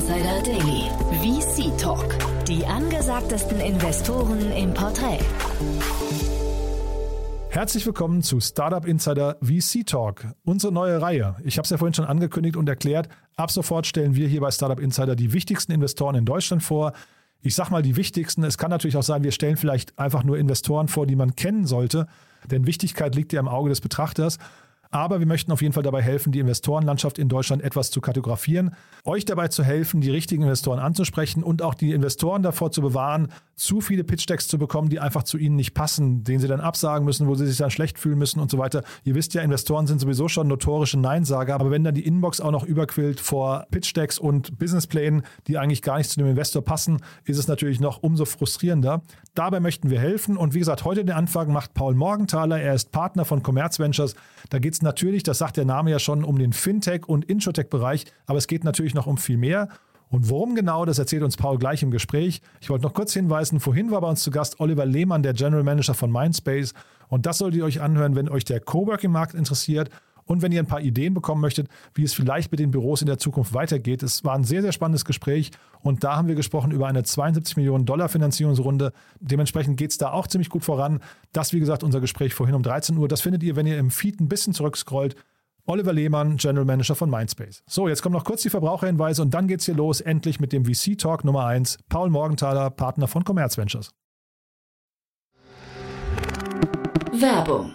Insider Daily. VC Talk. Die angesagtesten Investoren im Porträt. Herzlich willkommen zu Startup Insider VC Talk, unsere neue Reihe. Ich habe es ja vorhin schon angekündigt und erklärt. Ab sofort stellen wir hier bei Startup Insider die wichtigsten Investoren in Deutschland vor. Ich sage mal die wichtigsten. Es kann natürlich auch sein, wir stellen vielleicht einfach nur Investoren vor, die man kennen sollte. Denn Wichtigkeit liegt ja im Auge des Betrachters. Aber wir möchten auf jeden Fall dabei helfen, die Investorenlandschaft in Deutschland etwas zu kartografieren, euch dabei zu helfen, die richtigen Investoren anzusprechen und auch die Investoren davor zu bewahren, zu viele Pitch-Decks zu bekommen, die einfach zu ihnen nicht passen, denen sie dann absagen müssen, wo sie sich dann schlecht fühlen müssen und so weiter. Ihr wisst ja, Investoren sind sowieso schon notorische Neinsager, aber wenn dann die Inbox auch noch überquillt vor Pitch-Decks und Businessplänen, die eigentlich gar nicht zu dem Investor passen, ist es natürlich noch umso frustrierender. Dabei möchten wir helfen und wie gesagt, heute den Anfang macht Paul Morgenthaler. Er ist Partner von Commerz Ventures. Da geht es natürlich, das sagt der Name ja schon, um den Fintech- und Introtech-Bereich, aber es geht natürlich noch um viel mehr. Und worum genau, das erzählt uns Paul gleich im Gespräch. Ich wollte noch kurz hinweisen, vorhin war bei uns zu Gast Oliver Lehmann, der General Manager von Mindspace. Und das solltet ihr euch anhören, wenn euch der Coworking-Markt interessiert und wenn ihr ein paar Ideen bekommen möchtet, wie es vielleicht mit den Büros in der Zukunft weitergeht. Es war ein sehr, sehr spannendes Gespräch und da haben wir gesprochen über eine 72 Millionen Dollar Finanzierungsrunde. Dementsprechend geht es da auch ziemlich gut voran. Das, wie gesagt, unser Gespräch vorhin um 13 Uhr. Das findet ihr, wenn ihr im Feed ein bisschen zurückscrollt. Oliver Lehmann, General Manager von Mindspace. So, jetzt kommen noch kurz die Verbraucherhinweise und dann geht's hier los, endlich mit dem VC Talk Nummer 1. Paul Morgenthaler, Partner von Commerz Ventures. Werbung.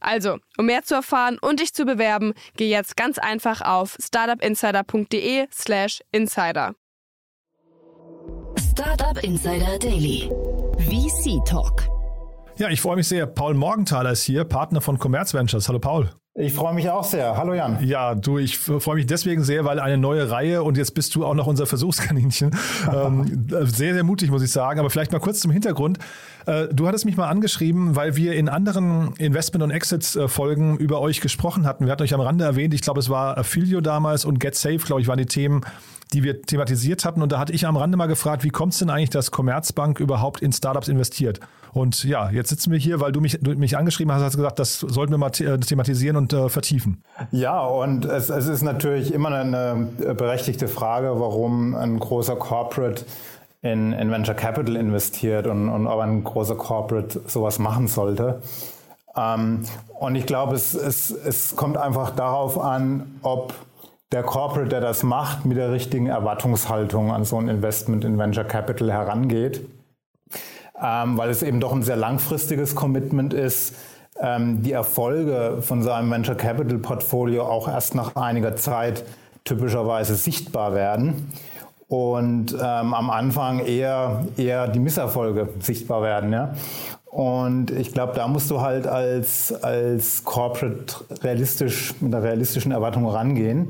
Also, um mehr zu erfahren und dich zu bewerben, geh jetzt ganz einfach auf startupinsider.de/slash insider. Startup Insider Daily. VC Talk. Ja, ich freue mich sehr. Paul Morgenthaler ist hier, Partner von Commerz Ventures. Hallo Paul. Ich freue mich auch sehr. Hallo Jan. Ja, du, ich freue mich deswegen sehr, weil eine neue Reihe und jetzt bist du auch noch unser Versuchskaninchen. ähm, sehr, sehr mutig, muss ich sagen. Aber vielleicht mal kurz zum Hintergrund. Äh, du hattest mich mal angeschrieben, weil wir in anderen Investment- und Exits-Folgen über euch gesprochen hatten. Wir hatten euch am Rande erwähnt, ich glaube, es war Affilio damals und Get Safe, glaube ich, waren die Themen, die wir thematisiert hatten. Und da hatte ich am Rande mal gefragt, wie kommt es denn eigentlich, dass Commerzbank überhaupt in Startups investiert? Und ja, jetzt sitzen wir hier, weil du mich, du mich angeschrieben hast, hast gesagt, das sollten wir mal thematisieren und äh, vertiefen. Ja, und es, es ist natürlich immer eine berechtigte Frage, warum ein großer Corporate in, in Venture Capital investiert und, und ob ein großer Corporate sowas machen sollte. Ähm, und ich glaube, es, es, es kommt einfach darauf an, ob der Corporate, der das macht, mit der richtigen Erwartungshaltung an so ein Investment in Venture Capital herangeht ähm, weil es eben doch ein sehr langfristiges Commitment ist, ähm, die Erfolge von seinem Venture Capital Portfolio auch erst nach einiger Zeit typischerweise sichtbar werden und ähm, am Anfang eher, eher die Misserfolge sichtbar werden. Ja? Und ich glaube, da musst du halt als, als Corporate realistisch, mit einer realistischen Erwartung rangehen.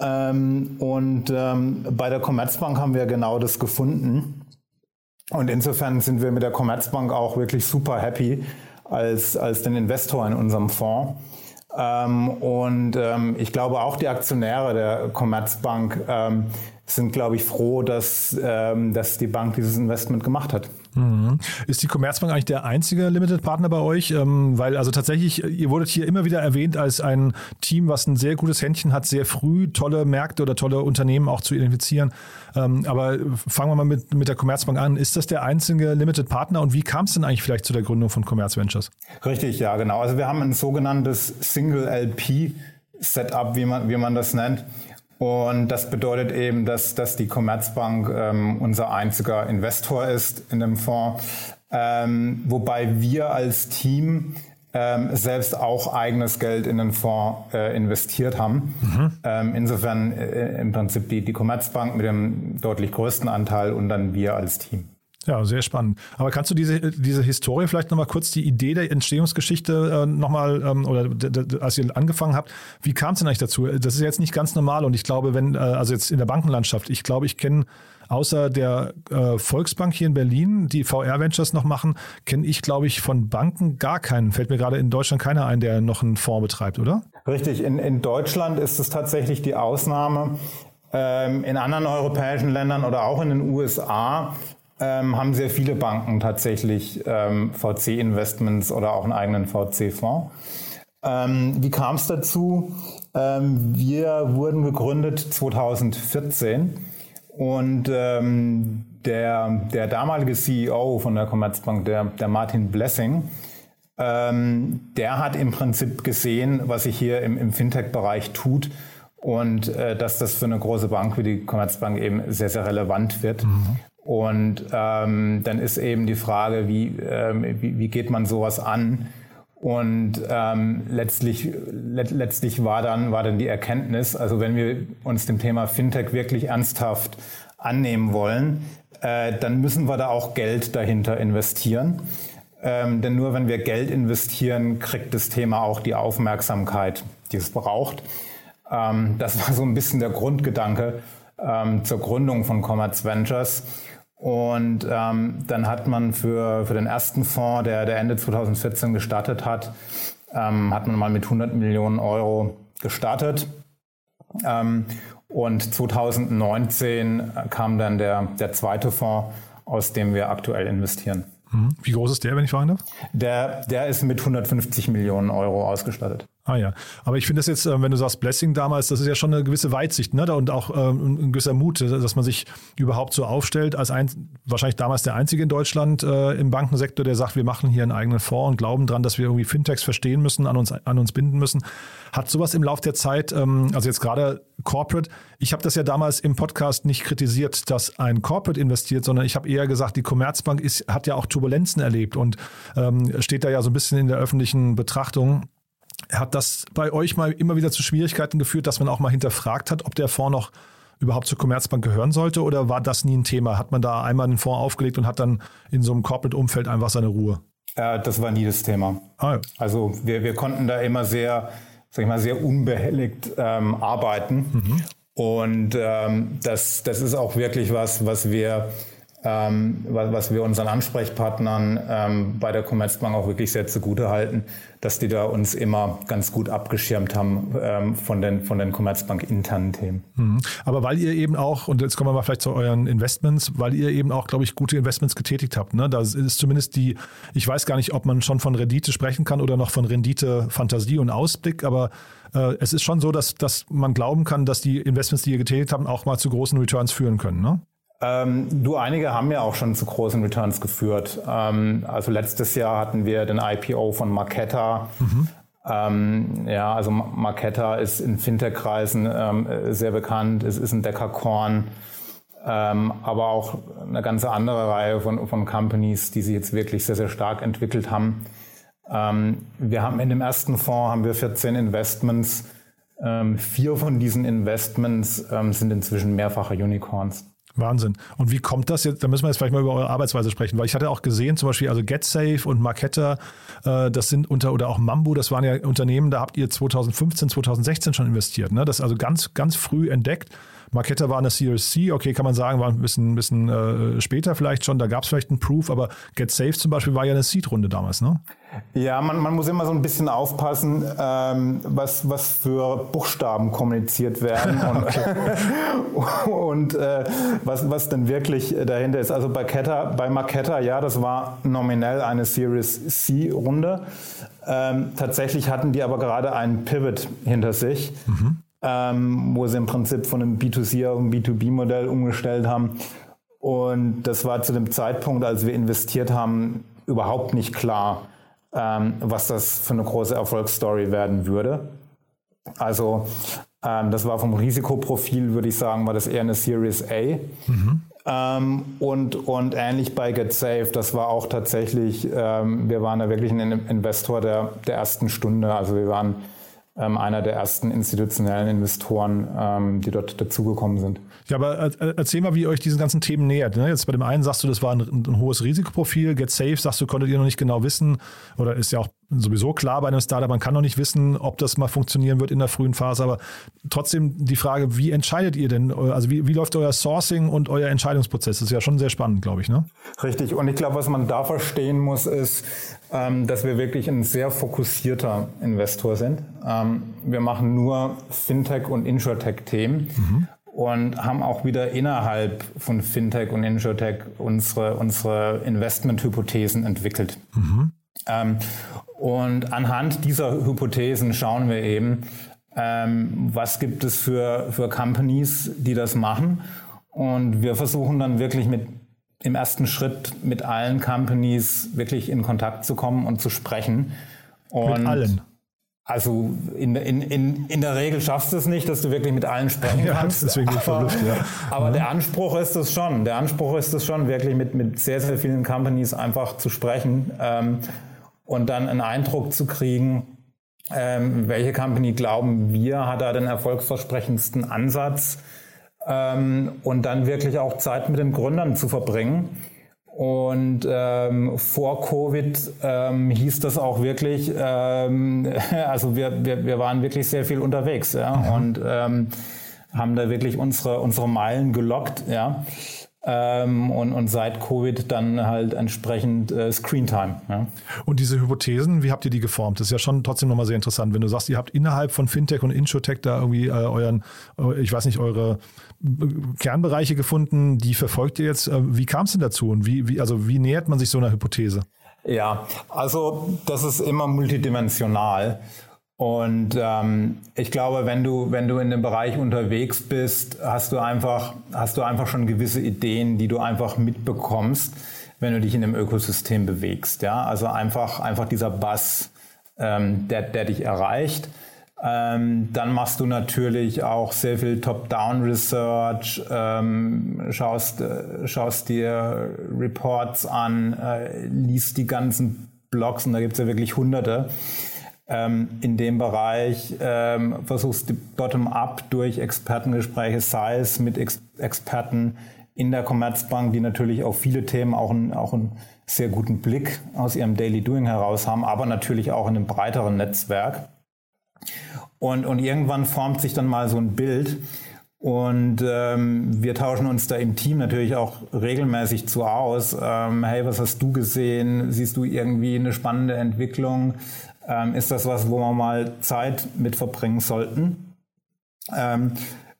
Ähm, und ähm, bei der Commerzbank haben wir genau das gefunden. Und insofern sind wir mit der Commerzbank auch wirklich super happy als, als den Investor in unserem Fonds. Ähm, und ähm, ich glaube auch die Aktionäre der Commerzbank ähm, sind, glaube ich, froh, dass, ähm, dass die Bank dieses Investment gemacht hat. Mhm. Ist die Commerzbank eigentlich der einzige Limited Partner bei euch? Ähm, weil also tatsächlich, ihr wurdet hier immer wieder erwähnt als ein Team, was ein sehr gutes Händchen hat, sehr früh tolle Märkte oder tolle Unternehmen auch zu identifizieren. Ähm, aber fangen wir mal mit, mit der Commerzbank an. Ist das der einzige Limited Partner und wie kam es denn eigentlich vielleicht zu der Gründung von Commerz Ventures? Richtig, ja, genau. Also wir haben ein sogenanntes Single LP Setup, wie man, wie man das nennt. Und das bedeutet eben, dass, dass die Commerzbank ähm, unser einziger Investor ist in dem Fonds, ähm, wobei wir als Team ähm, selbst auch eigenes Geld in den Fonds äh, investiert haben. Mhm. Ähm, insofern äh, im Prinzip die, die Commerzbank mit dem deutlich größten Anteil und dann wir als Team. Ja, sehr spannend. Aber kannst du diese, diese Historie vielleicht nochmal kurz, die Idee der Entstehungsgeschichte äh, nochmal, ähm, oder als ihr angefangen habt, wie kam es denn eigentlich dazu? Das ist jetzt nicht ganz normal und ich glaube, wenn, äh, also jetzt in der Bankenlandschaft, ich glaube, ich kenne außer der äh, Volksbank hier in Berlin, die VR Ventures noch machen, kenne ich, glaube ich, von Banken gar keinen. Fällt mir gerade in Deutschland keiner ein, der noch einen Fonds betreibt, oder? Richtig, in, in Deutschland ist es tatsächlich die Ausnahme. Ähm, in anderen europäischen Ländern oder auch in den USA ähm, haben sehr viele Banken tatsächlich ähm, VC-Investments oder auch einen eigenen VC-Fonds. Ähm, wie kam es dazu? Ähm, wir wurden gegründet 2014 und ähm, der, der damalige CEO von der Commerzbank, der, der Martin Blessing, ähm, der hat im Prinzip gesehen, was sich hier im, im Fintech-Bereich tut und äh, dass das für eine große Bank wie die Commerzbank eben sehr, sehr relevant wird. Mhm. Und ähm, dann ist eben die Frage, wie, ähm, wie, wie geht man sowas an? Und ähm, letztlich, let, letztlich war dann, war dann die Erkenntnis, also wenn wir uns dem Thema Fintech wirklich ernsthaft annehmen wollen, äh, dann müssen wir da auch Geld dahinter investieren. Ähm, denn nur wenn wir Geld investieren, kriegt das Thema auch die Aufmerksamkeit, die es braucht. Ähm, das war so ein bisschen der Grundgedanke ähm, zur Gründung von Commerce Ventures. Und ähm, dann hat man für, für den ersten Fonds, der, der Ende 2014 gestartet hat, ähm, hat man mal mit 100 Millionen Euro gestartet. Ähm, und 2019 kam dann der, der zweite Fonds, aus dem wir aktuell investieren. Mhm. Wie groß ist der, wenn ich fragen darf? Der, der ist mit 150 Millionen Euro ausgestattet. Ah ja, aber ich finde das jetzt, äh, wenn du sagst Blessing damals, das ist ja schon eine gewisse Weitsicht ne? und auch ähm, ein gewisser Mut, dass man sich überhaupt so aufstellt, als ein, wahrscheinlich damals der Einzige in Deutschland äh, im Bankensektor, der sagt, wir machen hier einen eigenen Fonds und glauben dran, dass wir irgendwie Fintechs verstehen müssen, an uns, an uns binden müssen. Hat sowas im Laufe der Zeit, ähm, also jetzt gerade Corporate, ich habe das ja damals im Podcast nicht kritisiert, dass ein Corporate investiert, sondern ich habe eher gesagt, die Commerzbank ist, hat ja auch Turbulenzen erlebt und ähm, steht da ja so ein bisschen in der öffentlichen Betrachtung. Hat das bei euch mal immer wieder zu Schwierigkeiten geführt, dass man auch mal hinterfragt hat, ob der Fonds noch überhaupt zur Commerzbank gehören sollte oder war das nie ein Thema? Hat man da einmal einen Fonds aufgelegt und hat dann in so einem Corporate-Umfeld einfach seine Ruhe? Ja, das war nie das Thema. Ah, ja. Also wir, wir konnten da immer sehr, sag ich mal, sehr unbehelligt ähm, arbeiten. Mhm. Und ähm, das, das ist auch wirklich was, was wir ähm, was wir unseren Ansprechpartnern ähm, bei der Commerzbank auch wirklich sehr zugute halten, dass die da uns immer ganz gut abgeschirmt haben ähm, von den, von den Commerzbank internen Themen. Mhm. Aber weil ihr eben auch, und jetzt kommen wir mal vielleicht zu euren Investments, weil ihr eben auch, glaube ich, gute Investments getätigt habt. Ne? Da ist zumindest die, ich weiß gar nicht, ob man schon von Rendite sprechen kann oder noch von Rendite, Fantasie und Ausblick, aber äh, es ist schon so, dass, dass man glauben kann, dass die Investments, die ihr getätigt habt, auch mal zu großen Returns führen können. Ne? Ähm, du, einige haben ja auch schon zu großen Returns geführt. Ähm, also letztes Jahr hatten wir den IPO von Marketa. Mhm. Ähm, ja, also Marketa ist in Fintech-Kreisen ähm, sehr bekannt. Es ist ein Deckerkorn. Ähm, aber auch eine ganze andere Reihe von, von Companies, die sich jetzt wirklich sehr, sehr stark entwickelt haben. Ähm, wir haben in dem ersten Fonds haben wir 14 Investments. vier von diesen Investments sind inzwischen mehrfache Unicorns. Wahnsinn. Und wie kommt das jetzt? Da müssen wir jetzt vielleicht mal über eure Arbeitsweise sprechen, weil ich hatte auch gesehen, zum Beispiel, also GetSafe und Marketa, äh, das sind unter, oder auch Mambu, das waren ja Unternehmen, da habt ihr 2015, 2016 schon investiert. Ne? Das also ganz, ganz früh entdeckt. Marketa war eine CRC, okay, kann man sagen, war ein bisschen, bisschen äh, später vielleicht schon, da gab es vielleicht einen Proof, aber GetSafe zum Beispiel war ja eine Seed-Runde damals, ne? Ja, man, man muss immer so ein bisschen aufpassen, ähm, was, was für Buchstaben kommuniziert werden und, und äh, was, was denn wirklich dahinter ist. Also bei, Ketta, bei Marketta, ja, das war nominell eine Series C-Runde. Ähm, tatsächlich hatten die aber gerade einen Pivot hinter sich, mhm. ähm, wo sie im Prinzip von einem B2C auf ein B2B-Modell umgestellt haben. Und das war zu dem Zeitpunkt, als wir investiert haben, überhaupt nicht klar ähm, was das für eine große Erfolgsstory werden würde. Also ähm, das war vom Risikoprofil, würde ich sagen, war das eher eine Series A. Mhm. Ähm, und, und ähnlich bei GetSafe, das war auch tatsächlich, ähm, wir waren da wirklich ein Investor der, der ersten Stunde. Also wir waren einer der ersten institutionellen Investoren, ähm, die dort dazugekommen sind. Ja, aber erzähl mal, wie ihr euch diesen ganzen Themen nähert. Ne? Jetzt bei dem einen sagst du, das war ein, ein hohes Risikoprofil. Get Safe sagst du, konntet ihr noch nicht genau wissen oder ist ja auch sowieso klar bei einem Startup, man kann noch nicht wissen, ob das mal funktionieren wird in der frühen Phase, aber trotzdem die Frage, wie entscheidet ihr denn, also wie, wie läuft euer Sourcing und euer Entscheidungsprozess? Das ist ja schon sehr spannend, glaube ich, ne? Richtig, und ich glaube, was man da verstehen muss, ist, ähm, dass wir wirklich ein sehr fokussierter Investor sind. Ähm, wir machen nur Fintech- und Insurtech-Themen. Mhm und haben auch wieder innerhalb von Fintech und Insurtech unsere, unsere Investmenthypothesen entwickelt. Mhm. Ähm, und anhand dieser Hypothesen schauen wir eben, ähm, was gibt es für, für Companies, die das machen. Und wir versuchen dann wirklich mit im ersten Schritt mit allen Companies wirklich in Kontakt zu kommen und zu sprechen. Und mit allen. Also in, in, in, in der Regel schaffst du es nicht, dass du wirklich mit allen sprechen ja, kannst. Deswegen aber, verblüfft, ja. aber ja. der Anspruch ist es schon. Der Anspruch ist es schon, wirklich mit, mit sehr, sehr vielen Companies einfach zu sprechen. Ähm, und dann einen Eindruck zu kriegen, ähm, welche Company glauben wir, hat da den erfolgsversprechendsten Ansatz ähm, und dann wirklich auch Zeit mit den Gründern zu verbringen. Und ähm, vor Covid ähm, hieß das auch wirklich, ähm, also wir, wir, wir waren wirklich sehr viel unterwegs ja, mhm. und ähm, haben da wirklich unsere, unsere Meilen gelockt. Ja. Ähm, und, und seit Covid dann halt entsprechend äh, Screentime. Ja. Und diese Hypothesen, wie habt ihr die geformt? Das ist ja schon trotzdem nochmal sehr interessant, wenn du sagst, ihr habt innerhalb von Fintech und Insurtech da irgendwie äh, euren, äh, ich weiß nicht, eure äh, Kernbereiche gefunden, die verfolgt ihr jetzt. Äh, wie kam es denn dazu und wie, wie, also wie nähert man sich so einer Hypothese? Ja, also das ist immer multidimensional. Und ähm, ich glaube, wenn du, wenn du in dem Bereich unterwegs bist, hast du einfach, hast du einfach schon gewisse Ideen, die du einfach mitbekommst, wenn du dich in dem Ökosystem bewegst. Ja, also einfach, einfach dieser Bass, ähm, der, der dich erreicht. Ähm, dann machst du natürlich auch sehr viel Top-Down-Research, ähm, schaust, äh, schaust dir Reports an, äh, liest die ganzen Blogs und da gibt's ja wirklich hunderte ähm, in dem Bereich ähm, versuchst du bottom-up durch Expertengespräche, sei es mit Ex Experten in der Commerzbank, die natürlich auf viele Themen auch, ein, auch einen sehr guten Blick aus ihrem Daily Doing heraus haben, aber natürlich auch in einem breiteren Netzwerk. Und, und irgendwann formt sich dann mal so ein Bild. Und ähm, wir tauschen uns da im Team natürlich auch regelmäßig zu aus. Ähm, hey, was hast du gesehen? Siehst du irgendwie eine spannende Entwicklung? ähm, ist das was, wo wir mal Zeit mit verbringen sollten. Ähm,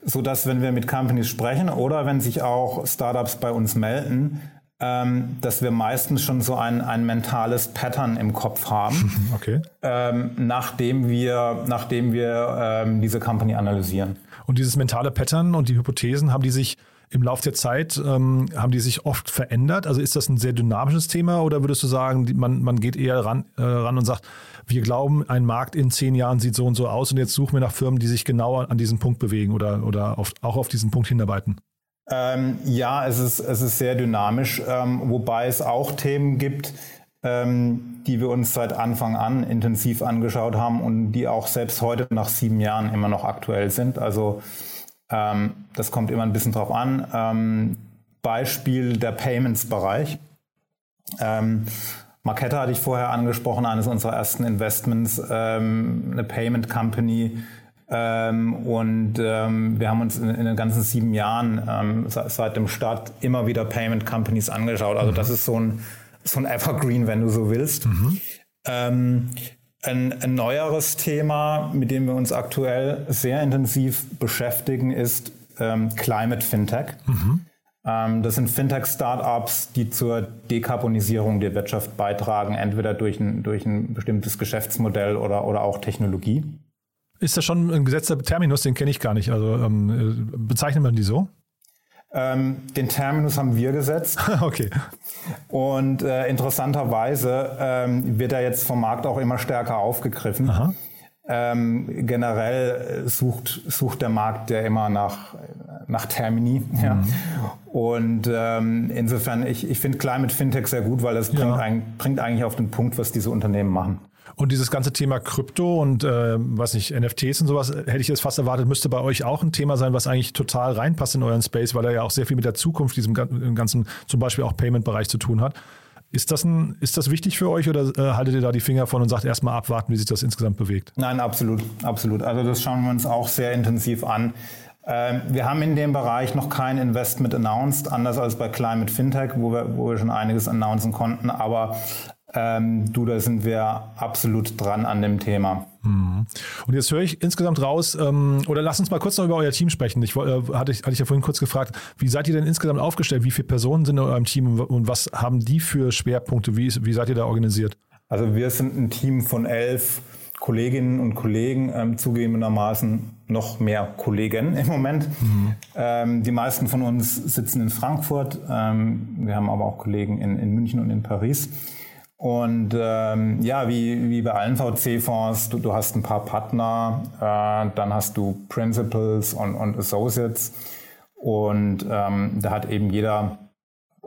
so dass wenn wir mit Companies sprechen oder wenn sich auch Startups bei uns melden, ähm, dass wir meistens schon so ein, ein mentales Pattern im Kopf haben, okay. ähm, nachdem wir, nachdem wir ähm, diese Company analysieren. Und dieses mentale Pattern und die Hypothesen, haben die sich im Laufe der Zeit, ähm, haben die sich oft verändert? Also ist das ein sehr dynamisches Thema oder würdest du sagen, man, man geht eher ran, äh, ran und sagt, wir glauben, ein Markt in zehn Jahren sieht so und so aus und jetzt suchen wir nach Firmen, die sich genauer an diesen Punkt bewegen oder, oder auf, auch auf diesen Punkt hinarbeiten? Ähm, ja, es ist, es ist sehr dynamisch, ähm, wobei es auch Themen gibt, ähm, die wir uns seit Anfang an intensiv angeschaut haben und die auch selbst heute nach sieben Jahren immer noch aktuell sind. Also ähm, das kommt immer ein bisschen drauf an. Ähm, Beispiel der Payments-Bereich. Ähm, Marketta hatte ich vorher angesprochen, eines unserer ersten Investments, ähm, eine Payment Company. Ähm, und ähm, wir haben uns in, in, den ganzen sieben Jahren ähm, seit, seit, dem Start immer wieder Payment Companies angeschaut. Also mhm. das ist so ein, so ein Evergreen, wenn du so willst. Mhm. Ähm, ein, ein, neueres Thema, mit dem wir uns aktuell sehr intensiv beschäftigen, ist ähm, Climate Fintech. Mhm. Ähm, das sind Fintech-Startups, die zur Dekarbonisierung der Wirtschaft beitragen, entweder durch ein, durch ein bestimmtes Geschäftsmodell oder, oder auch Technologie. Ist das schon ein gesetzter Terminus? Den kenne ich gar nicht. Also ähm, bezeichnet man die so? Ähm, den Terminus haben wir gesetzt. okay. Und äh, interessanterweise ähm, wird er jetzt vom Markt auch immer stärker aufgegriffen. Aha. Ähm, generell sucht, sucht der Markt ja immer nach, nach Termini. Mhm. Ja. Und ähm, insofern, ich, ich finde Climate Fintech sehr gut, weil das ja. bringt, ein, bringt eigentlich auf den Punkt, was diese Unternehmen machen. Und dieses ganze Thema Krypto und äh, was nicht, NFTs und sowas, hätte ich jetzt fast erwartet, müsste bei euch auch ein Thema sein, was eigentlich total reinpasst in euren Space, weil er ja auch sehr viel mit der Zukunft, diesem ganzen, zum Beispiel auch Payment-Bereich zu tun hat. Ist das, ein, ist das wichtig für euch oder äh, haltet ihr da die Finger von und sagt erstmal abwarten, wie sich das insgesamt bewegt? Nein, absolut, absolut. Also das schauen wir uns auch sehr intensiv an. Ähm, wir haben in dem Bereich noch kein Investment announced, anders als bei Climate Fintech, wo wir, wo wir schon einiges announcen konnten. Aber ähm, du, da sind wir absolut dran an dem Thema. Mhm. Und jetzt höre ich insgesamt raus, ähm, oder lass uns mal kurz noch über euer Team sprechen. Ich, äh, hatte, ich, hatte ich ja vorhin kurz gefragt, wie seid ihr denn insgesamt aufgestellt? Wie viele Personen sind in eurem Team und was haben die für Schwerpunkte? Wie, wie seid ihr da organisiert? Also wir sind ein Team von elf Kolleginnen und Kollegen, ähm, zugegebenermaßen noch mehr Kollegen im Moment. Mhm. Ähm, die meisten von uns sitzen in Frankfurt. Ähm, wir haben aber auch Kollegen in, in München und in Paris. Und ähm, ja, wie, wie bei allen VC-Fonds, du, du hast ein paar Partner, äh, dann hast du Principals und, und Associates. Und ähm, da hat eben jeder,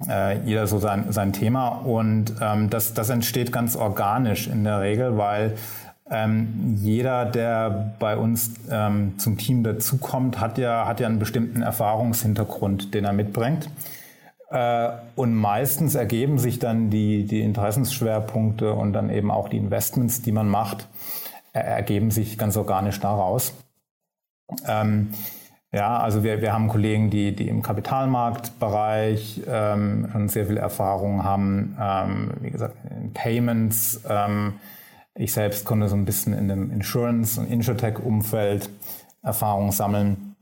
äh, jeder so sein, sein Thema. Und ähm, das, das entsteht ganz organisch in der Regel, weil ähm, jeder, der bei uns ähm, zum Team dazukommt, hat ja, hat ja einen bestimmten Erfahrungshintergrund, den er mitbringt. Äh, und meistens ergeben sich dann die, die Interessensschwerpunkte und dann eben auch die Investments, die man macht, ergeben sich ganz organisch daraus. Ähm, ja, also wir, wir haben Kollegen, die, die im Kapitalmarktbereich ähm, schon sehr viel Erfahrung haben, ähm, wie gesagt, in Payments. Ähm, ich selbst konnte so ein bisschen in dem Insurance- und Insurtech-Umfeld Erfahrung sammeln.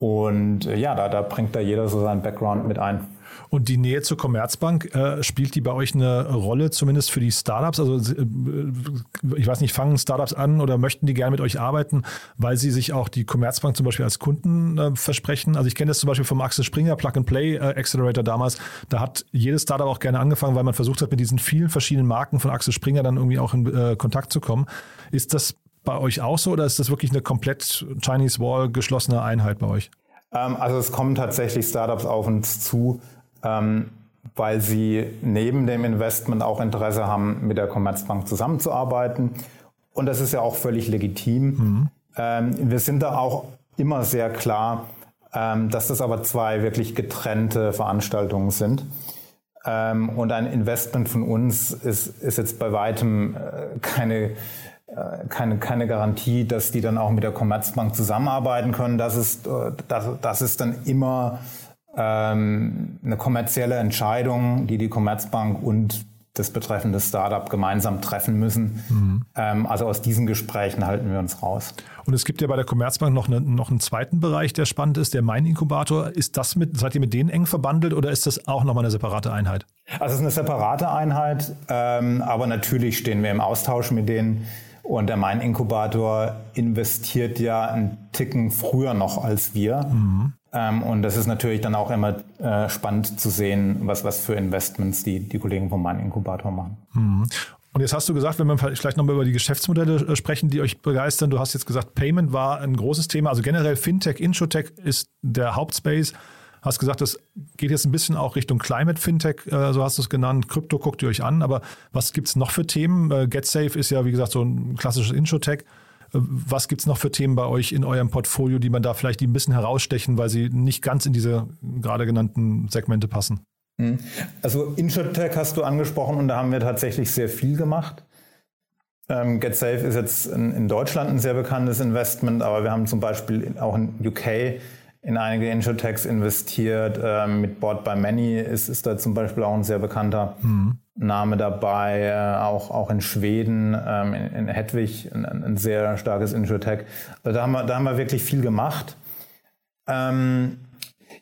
Und äh, ja, da, da bringt da jeder so seinen Background mit ein. Und die Nähe zur Commerzbank, äh, spielt die bei euch eine Rolle, zumindest für die Startups? Also äh, ich weiß nicht, fangen Startups an oder möchten die gerne mit euch arbeiten, weil sie sich auch die Commerzbank zum Beispiel als Kunden äh, versprechen? Also ich kenne das zum Beispiel vom Axel Springer Plug-and-Play äh, Accelerator damals. Da hat jedes Startup auch gerne angefangen, weil man versucht hat, mit diesen vielen verschiedenen Marken von Axel Springer dann irgendwie auch in äh, Kontakt zu kommen. Ist das bei euch auch so oder ist das wirklich eine komplett Chinese Wall geschlossene Einheit bei euch? Ähm, also es kommen tatsächlich Startups auf uns zu, ähm, weil sie neben dem Investment auch Interesse haben, mit der Commerzbank zusammenzuarbeiten. Und das ist ja auch völlig legitim. Mhm. Ähm, wir sind da auch immer sehr klar, dass das aber zwei wirklich getrennte Veranstaltungen sind. Und ein Investment von uns ist, ist jetzt bei weitem äh, keine keine, keine Garantie, dass die dann auch mit der Commerzbank zusammenarbeiten können. Das ist, äh, das, das ist dann immer ähm, eine kommerzielle Entscheidung, die die Commerzbank und das betreffende Startup gemeinsam treffen müssen. Mhm. Ähm, also aus diesen Gesprächen halten wir uns raus. Und es gibt ja bei der Commerzbank noch, eine, noch einen zweiten Bereich, der spannend ist, der Mein-Inkubator. Ist das mit, seid ihr mit denen eng verbandelt oder ist das auch nochmal eine separate Einheit? Also es ist eine separate Einheit, ähm, aber natürlich stehen wir im Austausch mit denen. Und der Mein-Inkubator investiert ja einen Ticken früher noch als wir. Mhm. Ähm, und das ist natürlich dann auch immer äh, spannend zu sehen, was, was für Investments die, die Kollegen vom Mein-Inkubator machen. Mhm. Und jetzt hast du gesagt, wenn wir vielleicht nochmal über die Geschäftsmodelle äh, sprechen, die euch begeistern. Du hast jetzt gesagt, Payment war ein großes Thema. Also generell Fintech, Insurtech ist der Hauptspace. Hast gesagt, das geht jetzt ein bisschen auch Richtung Climate Fintech, äh, so hast du es genannt. Krypto guckt ihr euch an, aber was gibt es noch für Themen? Äh, GetSafe ist ja, wie gesagt, so ein klassisches Insurtech. Äh, was gibt es noch für Themen bei euch in eurem Portfolio, die man da vielleicht ein bisschen herausstechen, weil sie nicht ganz in diese gerade genannten Segmente passen? Hm. Also Insurtech hast du angesprochen und da haben wir tatsächlich sehr viel gemacht. Ähm, GetSafe ist jetzt in, Deutschland ein sehr bekanntes Investment, aber wir haben zum Beispiel auch in UK in einige Insurtechs investiert. Ähm, mit Board by Many ist, ist da zum Beispiel auch ein sehr bekannter. Mhm. Name dabei, äh, auch, auch in Schweden, ähm, in, in Hedwig, ein, ein, sehr starkes Insurtech. Also da haben wir, da haben wir wirklich viel gemacht. Ähm,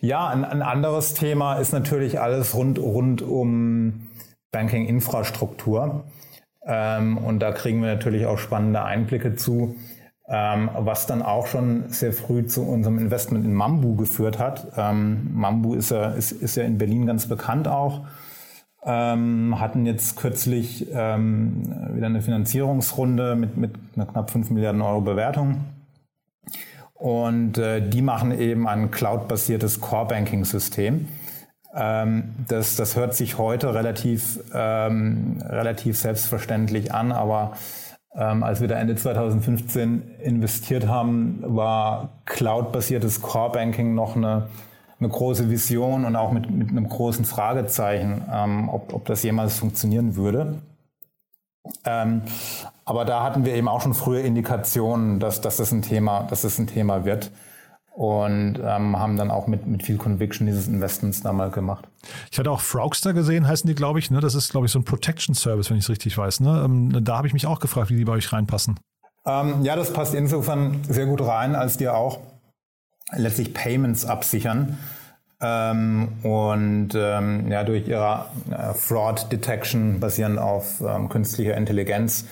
ja, ein, ein, anderes Thema ist natürlich alles rund, rund um Banking-Infrastruktur. Ähm, und da kriegen wir natürlich auch spannende Einblicke zu, ähm, was dann auch schon sehr früh zu unserem Investment in Mambu geführt hat. Ähm, Mambu ist ja, ist, ist ja in Berlin ganz bekannt auch. Ähm, hatten jetzt kürzlich ähm, wieder eine Finanzierungsrunde mit, mit einer knapp 5 Milliarden Euro Bewertung. Und äh, die machen eben ein cloud-basiertes Core-Banking-System. Ähm, das, das hört sich heute relativ, ähm, relativ selbstverständlich an, aber ähm, als wir da Ende 2015 investiert haben, war cloud-basiertes Core-Banking noch eine eine große Vision und auch mit, mit einem großen Fragezeichen, ähm, ob, ob das jemals funktionieren würde. Ähm, aber da hatten wir eben auch schon frühe Indikationen, dass, dass, das, ein Thema, dass das ein Thema wird und ähm, haben dann auch mit, mit viel Conviction dieses Investments damals gemacht. Ich hatte auch Frogster gesehen, heißen die, glaube ich. Ne? Das ist, glaube ich, so ein Protection Service, wenn ich es richtig weiß. Ne? Ähm, da habe ich mich auch gefragt, wie die bei euch reinpassen. Ähm, ja, das passt insofern sehr gut rein, als die auch letztlich Payments absichern. Ähm, und ähm, ja, durch ihre äh, Fraud Detection basierend auf ähm, künstlicher Intelligenz.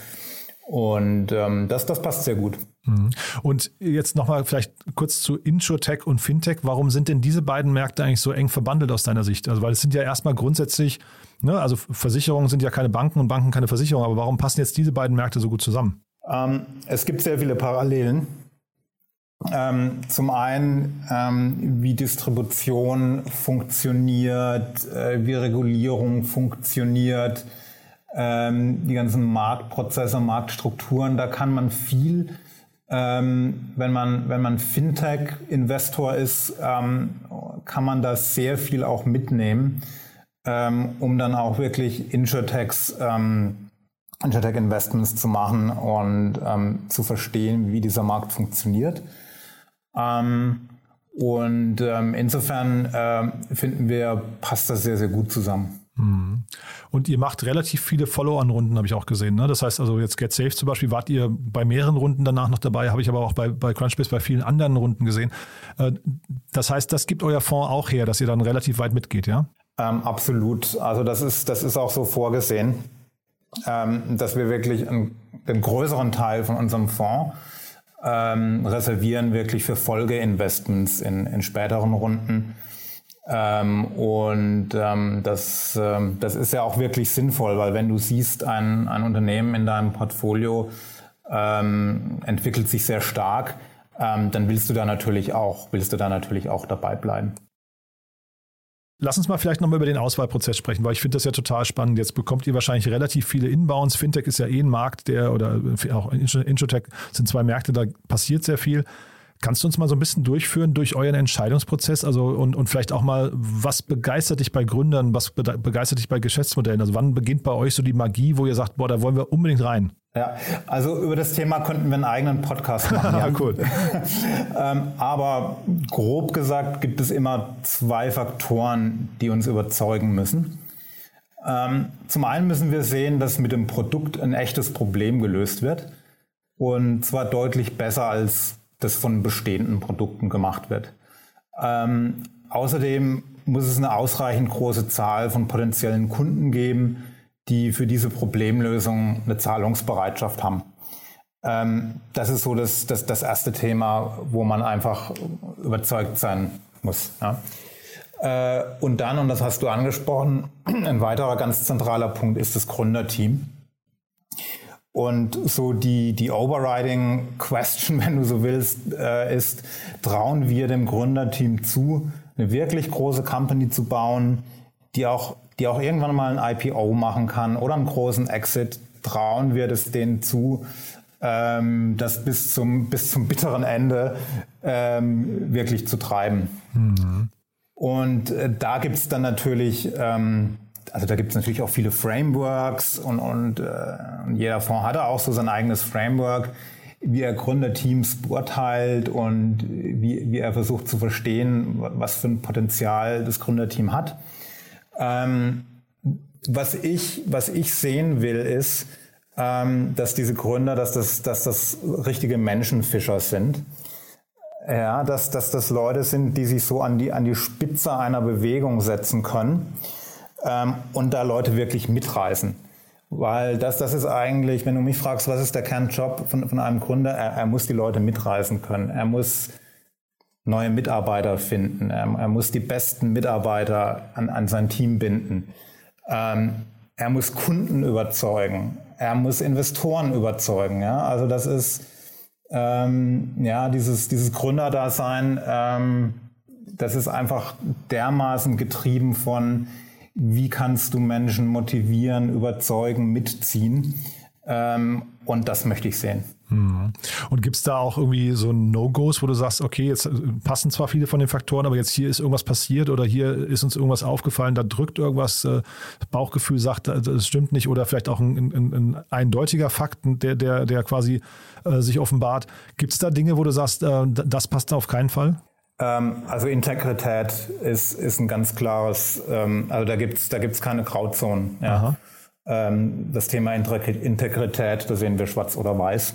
Und ähm, das, das passt sehr gut. Mhm. Und jetzt nochmal vielleicht kurz zu Insurtech und Fintech. Warum sind denn diese beiden Märkte eigentlich so eng verbandelt aus deiner Sicht? Also, weil es sind ja erstmal grundsätzlich, ne, also Versicherungen sind ja keine Banken und Banken keine Versicherungen, aber warum passen jetzt diese beiden Märkte so gut zusammen? Ähm, es gibt sehr viele Parallelen. Ähm, zum einen, ähm, wie Distribution funktioniert, äh, wie Regulierung funktioniert, ähm, die ganzen Marktprozesse, Marktstrukturen. Da kann man viel, ähm, wenn man, wenn man Fintech-Investor ist, ähm, kann man da sehr viel auch mitnehmen, ähm, um dann auch wirklich Insurtechs Insurtech-Investments zu machen und zu verstehen, wie dieser Markt funktioniert. Ähm, und ähm, insofern ähm, finden wir, passt das sehr, sehr gut zusammen. Mhm. Und ihr macht relativ viele Follow-on-Runden, habe ich auch gesehen. Ne? Das heißt also jetzt Get Safe zum Beispiel, wart ihr bei mehreren Runden danach noch dabei, habe ich aber auch bei, bei Crunchbase bei vielen anderen Runden gesehen. Äh, das heißt, das gibt euer Fonds auch her, dass ihr dann relativ weit mitgeht, ja? Ähm, absolut. Also das ist, das ist auch so vorgesehen, ähm, dass wir wirklich einen, den größeren Teil von unserem Fonds ähm, reservieren wirklich für Folgeinvestments in, in späteren Runden. Ähm, und ähm, das, ähm, das ist ja auch wirklich sinnvoll, weil wenn du siehst, ein, ein Unternehmen in deinem Portfolio ähm, entwickelt sich sehr stark, ähm, dann willst du da natürlich auch, willst du da natürlich auch dabei bleiben. Lass uns mal vielleicht nochmal über den Auswahlprozess sprechen, weil ich finde das ja total spannend. Jetzt bekommt ihr wahrscheinlich relativ viele Inbounds. Fintech ist ja eh ein Markt, der oder auch Insurtech sind zwei Märkte, da passiert sehr viel. Kannst du uns mal so ein bisschen durchführen durch euren Entscheidungsprozess? Also und, und vielleicht auch mal, was begeistert dich bei Gründern, was begeistert dich bei Geschäftsmodellen? Also wann beginnt bei euch so die Magie, wo ihr sagt, boah, da wollen wir unbedingt rein? Ja, also über das Thema könnten wir einen eigenen Podcast machen. ja, cool. ähm, aber grob gesagt gibt es immer zwei Faktoren, die uns überzeugen müssen. Ähm, zum einen müssen wir sehen, dass mit dem Produkt ein echtes Problem gelöst wird. Und zwar deutlich besser, als das von bestehenden Produkten gemacht wird. Ähm, außerdem muss es eine ausreichend große Zahl von potenziellen Kunden geben, die für diese Problemlösung eine Zahlungsbereitschaft haben. Ähm, das ist so das, das, das erste Thema, wo man einfach überzeugt sein muss. Ja. Äh, und dann, und das hast du angesprochen, ein weiterer ganz zentraler Punkt ist das Gründerteam. Und so die, die overriding Question, wenn du so willst, äh, ist, trauen wir dem Gründerteam zu, eine wirklich große Company zu bauen, die auch die auch irgendwann mal ein IPO machen kann oder einen großen Exit, trauen wir das denen zu, ähm, das bis zum, bis zum bitteren Ende ähm, wirklich zu treiben. Mhm. Und äh, da gibt es dann natürlich, ähm, also da gibt es natürlich auch viele Frameworks und, und, äh, jeder Fonds hat auch so sein eigenes Framework, wie er Gründerteams beurteilt und wie, wie er versucht zu verstehen, was für ein Potenzial das Gründerteam hat. Ähm, was ich, was ich sehen will, ist, ähm, dass diese Gründer, dass das, dass das richtige Menschenfischer sind. Ja, dass, dass das Leute sind, die sich so an die, an die Spitze einer Bewegung setzen können ähm, und da Leute wirklich mitreißen. Weil das, das ist eigentlich, wenn du mich fragst, was ist der Kernjob von, von einem Gründer, er, er muss die Leute mitreißen können. Er muss neue Mitarbeiter finden. Er, er muss die besten Mitarbeiter an, an sein Team binden. Ähm, er muss Kunden überzeugen. Er muss Investoren überzeugen. Ja? Also das ist ähm, ja dieses, dieses Gründerdasein. Ähm, das ist einfach dermaßen getrieben von wie kannst du Menschen motivieren, überzeugen, mitziehen. Ähm, und das möchte ich sehen. Hm. Und gibt es da auch irgendwie so No-Gos, wo du sagst, okay, jetzt äh, passen zwar viele von den Faktoren, aber jetzt hier ist irgendwas passiert oder hier ist uns irgendwas aufgefallen, da drückt irgendwas, äh, Bauchgefühl sagt, äh, das stimmt nicht oder vielleicht auch ein, ein, ein eindeutiger Fakt, der, der, der quasi äh, sich offenbart. Gibt es da Dinge, wo du sagst, äh, das passt auf keinen Fall? Ähm, also Integrität ist, ist ein ganz klares, ähm, also da gibt's da gibt's keine Grauzonen. Ja. Ähm, das Thema Integrität, da sehen wir schwarz oder weiß.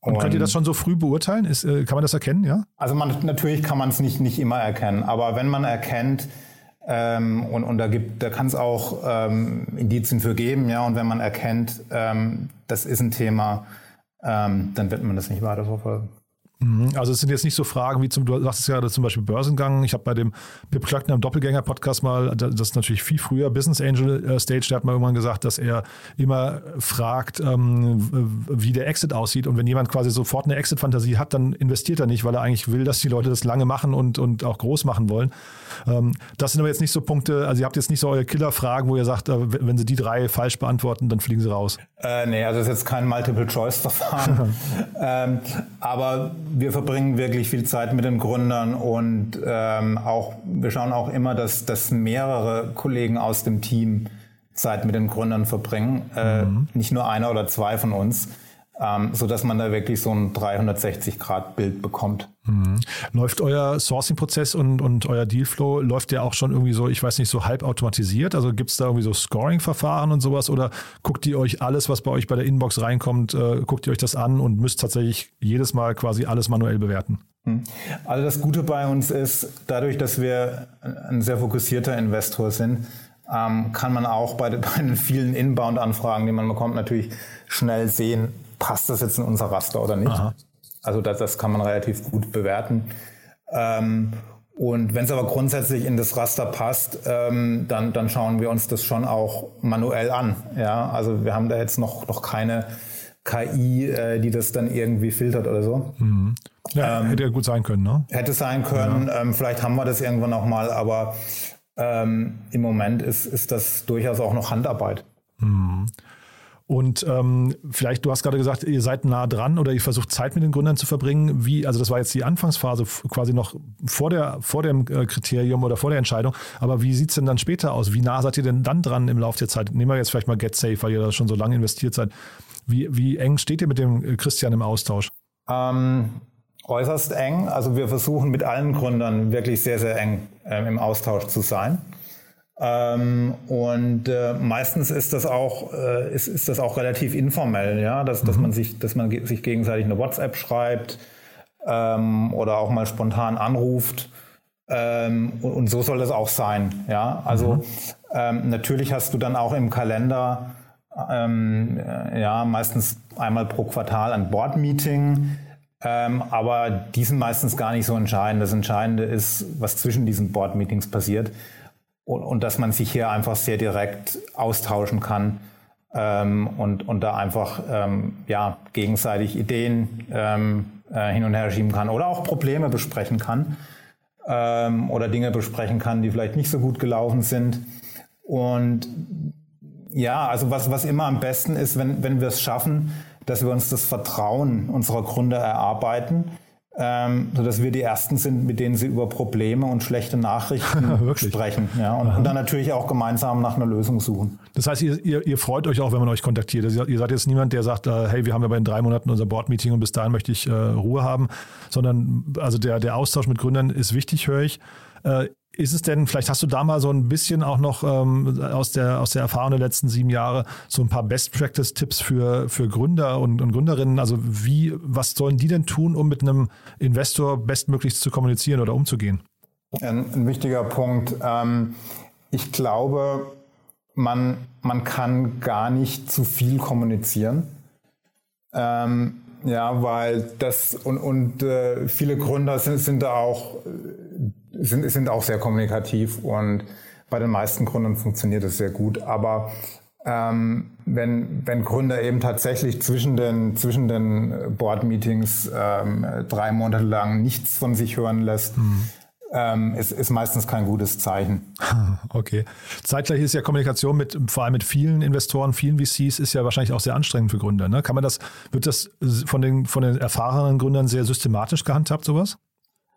Und, und könnt ihr das schon so früh beurteilen? Ist, äh, kann man das erkennen, ja? Also man, natürlich kann man es nicht, nicht immer erkennen, aber wenn man erkennt, ähm, und, und da gibt, da kann es auch ähm, Indizien für geben, ja, und wenn man erkennt, ähm, das ist ein Thema, dann wird man das nicht weiterverfolgen. Mhm. Also es sind jetzt nicht so Fragen wie zum, du sagst ja zum Beispiel Börsengang. Ich habe bei dem Pip Klöckner im Doppelgänger-Podcast mal, das ist natürlich viel früher, Business Angel äh, Stage, der hat mal irgendwann gesagt, dass er immer fragt, ähm, wie der Exit aussieht. Und wenn jemand quasi sofort eine Exit-Fantasie hat, dann investiert er nicht, weil er eigentlich will, dass die Leute das lange machen und, und auch groß machen wollen. Ähm, das sind aber jetzt nicht so Punkte, also ihr habt jetzt nicht so eure Killer-Fragen, wo ihr sagt, äh, wenn sie die drei falsch beantworten, dann fliegen sie raus. Äh, nee, also das ist jetzt kein Multiple-Choice-Verfahren. ähm, aber wir verbringen wirklich viel Zeit mit den Gründern und ähm, auch, wir schauen auch immer, dass, dass mehrere Kollegen aus dem Team Zeit mit den Gründern verbringen. Äh, mhm. Nicht nur einer oder zwei von uns ähm, so dass man da wirklich so ein 360-Grad-Bild bekommt. Mhm. Läuft euer Sourcing-Prozess und, und euer Dealflow, läuft der auch schon irgendwie so, ich weiß nicht, so halb automatisiert? Also gibt es da irgendwie so Scoring-Verfahren und sowas oder guckt ihr euch alles, was bei euch bei der Inbox reinkommt, äh, guckt ihr euch das an und müsst tatsächlich jedes Mal quasi alles manuell bewerten? Mhm. Also das Gute bei uns ist, dadurch, dass wir ein sehr fokussierter Investor sind, ähm, kann man auch bei, bei den vielen Inbound-Anfragen, die man bekommt, natürlich schnell sehen, passt das jetzt in unser Raster oder nicht. Aha. Also das, das, kann man relativ gut bewerten. Ähm, und wenn es aber grundsätzlich in das Raster passt, ähm, dann, dann schauen wir uns das schon auch manuell an. Ja, also wir haben da jetzt noch, noch keine KI, äh, die das dann irgendwie filtert oder so. Mhm. Ja, ähm, hätte ja gut sein können, ne? Hätte sein können. Ja. Ähm, vielleicht haben wir das irgendwann noch mal, aber ähm, im Moment ist, ist das durchaus auch noch Handarbeit. Mhm. Und ähm, vielleicht, du hast gerade gesagt, ihr seid nah dran oder ihr versucht Zeit mit den Gründern zu verbringen. Wie, also das war jetzt die Anfangsphase quasi noch vor, der, vor dem äh, Kriterium oder vor der Entscheidung. Aber wie sieht es denn dann später aus? Wie nah seid ihr denn dann dran im Laufe der Zeit? Nehmen wir jetzt vielleicht mal GetSafe, weil ihr da schon so lange investiert seid. Wie, wie eng steht ihr mit dem äh, Christian im Austausch? Ähm, äußerst eng. Also wir versuchen mit allen Gründern wirklich sehr, sehr eng ähm, im Austausch zu sein. Ähm, und äh, meistens ist das auch äh, ist, ist das auch relativ informell, ja, dass, mhm. dass man sich dass man sich gegenseitig eine WhatsApp schreibt ähm, oder auch mal spontan anruft. Ähm, und, und, so soll es auch sein, ja. Also mhm. Ähm, natürlich hast du dann auch im Kalender ähm, äh, ja meistens einmal pro Quartal ein Board-Meeting. Ähm, aber die sind meistens gar nicht so entscheidend. Das Entscheidende ist, was zwischen diesen Board-Meetings passiert und, und dass man sich hier einfach sehr direkt austauschen kann ähm, und, und da einfach ähm, ja, gegenseitig Ideen ähm, äh, hin und her schieben kann oder auch Probleme besprechen kann ähm, oder Dinge besprechen kann, die vielleicht nicht so gut gelaufen sind. Und ja, also was, was immer am besten ist, wenn, wenn wir es schaffen, dass wir uns das Vertrauen unserer Gründer erarbeiten ähm, sodass wir die Ersten sind, mit denen sie über Probleme und schlechte Nachrichten sprechen. Ja, und, und, dann natürlich auch gemeinsam nach einer Lösung suchen. Das heißt, ihr, ihr, ihr freut euch auch, wenn man euch kontaktiert. Also ihr seid jetzt niemand, der sagt, äh, hey, wir haben aber in drei Monaten unser Board-Meeting und bis dahin möchte ich äh, Ruhe haben, sondern also der, der Austausch mit Gründern ist wichtig, höre ich. Äh, ist es denn, vielleicht hast du da mal so ein bisschen auch noch ähm, aus, der, aus der Erfahrung der letzten sieben Jahre so ein paar Best-Practice-Tipps für, für Gründer und, und Gründerinnen? Also wie, was sollen die denn tun, um mit einem Investor bestmöglichst zu kommunizieren oder umzugehen? Ein, ein wichtiger Punkt. Ähm, ich glaube, man, man kann gar nicht zu viel kommunizieren. Ähm, ja, weil das und, und äh, viele Gründer sind, sind da auch sind, sind auch sehr kommunikativ und bei den meisten Gründern funktioniert es sehr gut. Aber ähm, wenn, wenn Gründer eben tatsächlich zwischen den, zwischen den Board-Meetings ähm, drei Monate lang nichts von sich hören lässt, mhm. ähm, ist, ist meistens kein gutes Zeichen. Okay. Zeitgleich ist ja Kommunikation mit, vor allem mit vielen Investoren, vielen VCs, ist ja wahrscheinlich auch sehr anstrengend für Gründer. Ne? Kann man das, wird das von den, von den erfahrenen Gründern sehr systematisch gehandhabt, sowas?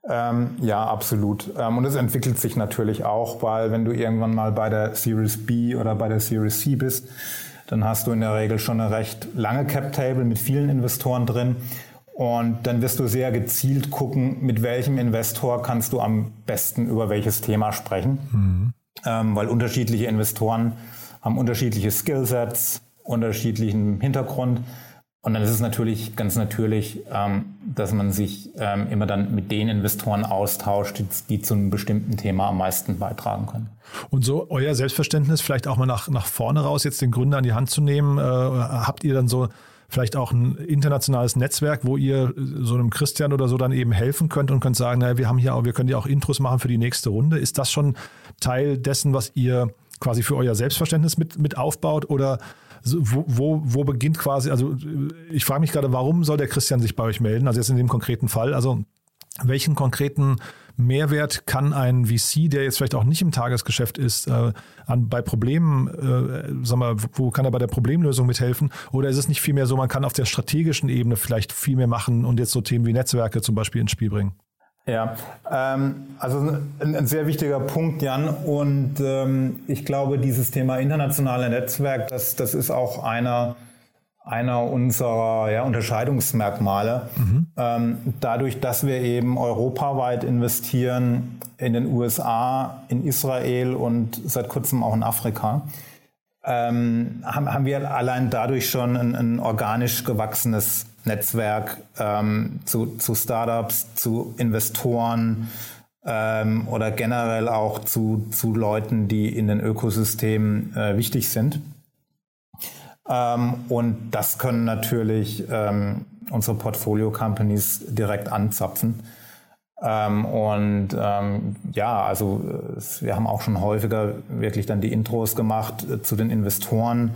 Ähm, ja, absolut. Ähm, und es entwickelt sich natürlich auch, weil wenn du irgendwann mal bei der Series B oder bei der Series C bist, dann hast du in der Regel schon eine recht lange Cap-Table mit vielen Investoren drin. Und dann wirst du sehr gezielt gucken, mit welchem Investor kannst du am besten über welches Thema sprechen. Mhm. Ähm, weil unterschiedliche Investoren haben unterschiedliche Skillsets, unterschiedlichen Hintergrund. Und dann ist es natürlich ganz natürlich, ähm, dass man sich ähm, immer dann mit den Investoren austauscht, die, die, zu einem bestimmten Thema am meisten beitragen können. Und so euer Selbstverständnis vielleicht auch mal nach, nach vorne raus, jetzt den Gründer an die Hand zu nehmen. Äh, habt ihr dann so vielleicht auch ein internationales Netzwerk, wo ihr so einem Christian oder so dann eben helfen könnt und könnt sagen, naja, wir haben hier auch, wir können ja auch Intros machen für die nächste Runde. Ist das schon Teil dessen, was ihr quasi für euer Selbstverständnis mit, mit aufbaut oder wo, wo, wo beginnt quasi, also ich frage mich gerade, warum soll der Christian sich bei euch melden? Also jetzt in dem konkreten Fall, also welchen konkreten Mehrwert kann ein VC, der jetzt vielleicht auch nicht im Tagesgeschäft ist, äh, an, bei Problemen, äh, sag mal, wo kann er bei der Problemlösung mithelfen? Oder ist es nicht vielmehr so, man kann auf der strategischen Ebene vielleicht viel mehr machen und jetzt so Themen wie Netzwerke zum Beispiel ins Spiel bringen? Ja, ähm, also ein, ein, sehr wichtiger Punkt, Jan. Und ähm, ich glaube, dieses Thema internationale Netzwerk, das, das ist auch einer, einer unserer ja, Unterscheidungsmerkmale. Mhm. Ähm, dadurch, dass wir eben europaweit investieren, in den USA, in Israel und seit kurzem auch in Afrika, ähm, haben, haben wir allein dadurch schon ein, ein organisch gewachsenes Netzwerk ähm, zu, zu Startups, zu Investoren ähm, oder generell auch zu, zu Leuten, die in den Ökosystemen äh, wichtig sind. Ähm, und das können natürlich ähm, unsere Portfolio-Companies direkt anzapfen. Ähm, und ähm, ja, also äh, wir haben auch schon häufiger wirklich dann die Intros gemacht äh, zu den Investoren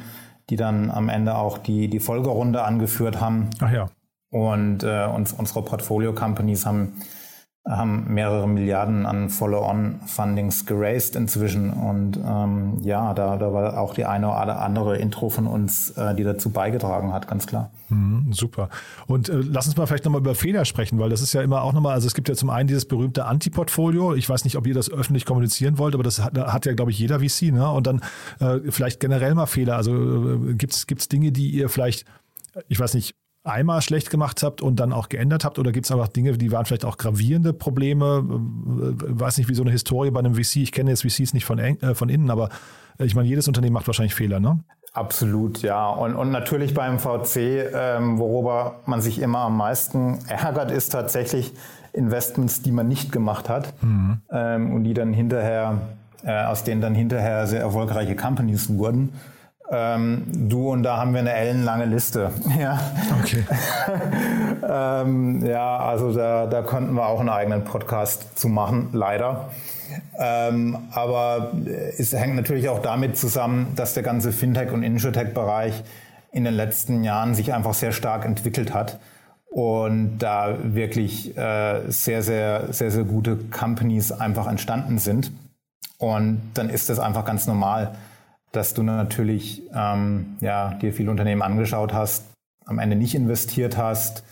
die dann am Ende auch die, die Folgerunde angeführt haben. Ach ja. Und äh, uns, unsere Portfolio-Companies haben, haben mehrere Milliarden an Follow-on-Fundings geraced inzwischen. Und ähm, ja, da, da war auch die eine oder andere Intro von uns, äh, die dazu beigetragen hat, ganz klar. Mhm, super. Und äh, lass uns mal vielleicht nochmal über Fehler sprechen, weil das ist ja immer auch nochmal, also es gibt ja zum einen dieses berühmte Anti-Portfolio. Ich weiß nicht, ob ihr das öffentlich kommunizieren wollt, aber das hat, hat ja, glaube ich, jeder VC. Ne? Und dann äh, vielleicht generell mal Fehler. Also äh, gibt es Dinge, die ihr vielleicht, ich weiß nicht, einmal schlecht gemacht habt und dann auch geändert habt? Oder gibt es einfach Dinge, die waren vielleicht auch gravierende Probleme? Äh, weiß nicht, wie so eine Historie bei einem VC. Ich kenne jetzt VCs nicht von, äh, von innen, aber äh, ich meine, jedes Unternehmen macht wahrscheinlich Fehler, ne? Absolut, ja. Und, und natürlich beim VC, ähm, worüber man sich immer am meisten ärgert, ist tatsächlich Investments, die man nicht gemacht hat mhm. ähm, und die dann hinterher, äh, aus denen dann hinterher sehr erfolgreiche Companies wurden. Ähm, du und da haben wir eine ellenlange Liste. Ja. Okay. ähm, ja, also da, da konnten wir auch einen eigenen Podcast zu machen, leider. Ähm, aber es hängt natürlich auch damit zusammen, dass der ganze Fintech- und Insurtech-Bereich in den letzten Jahren sich einfach sehr stark entwickelt hat und da wirklich äh, sehr, sehr, sehr, sehr gute Companies einfach entstanden sind. Und dann ist das einfach ganz normal, dass du natürlich ähm, ja, dir viele Unternehmen angeschaut hast, am Ende nicht investiert hast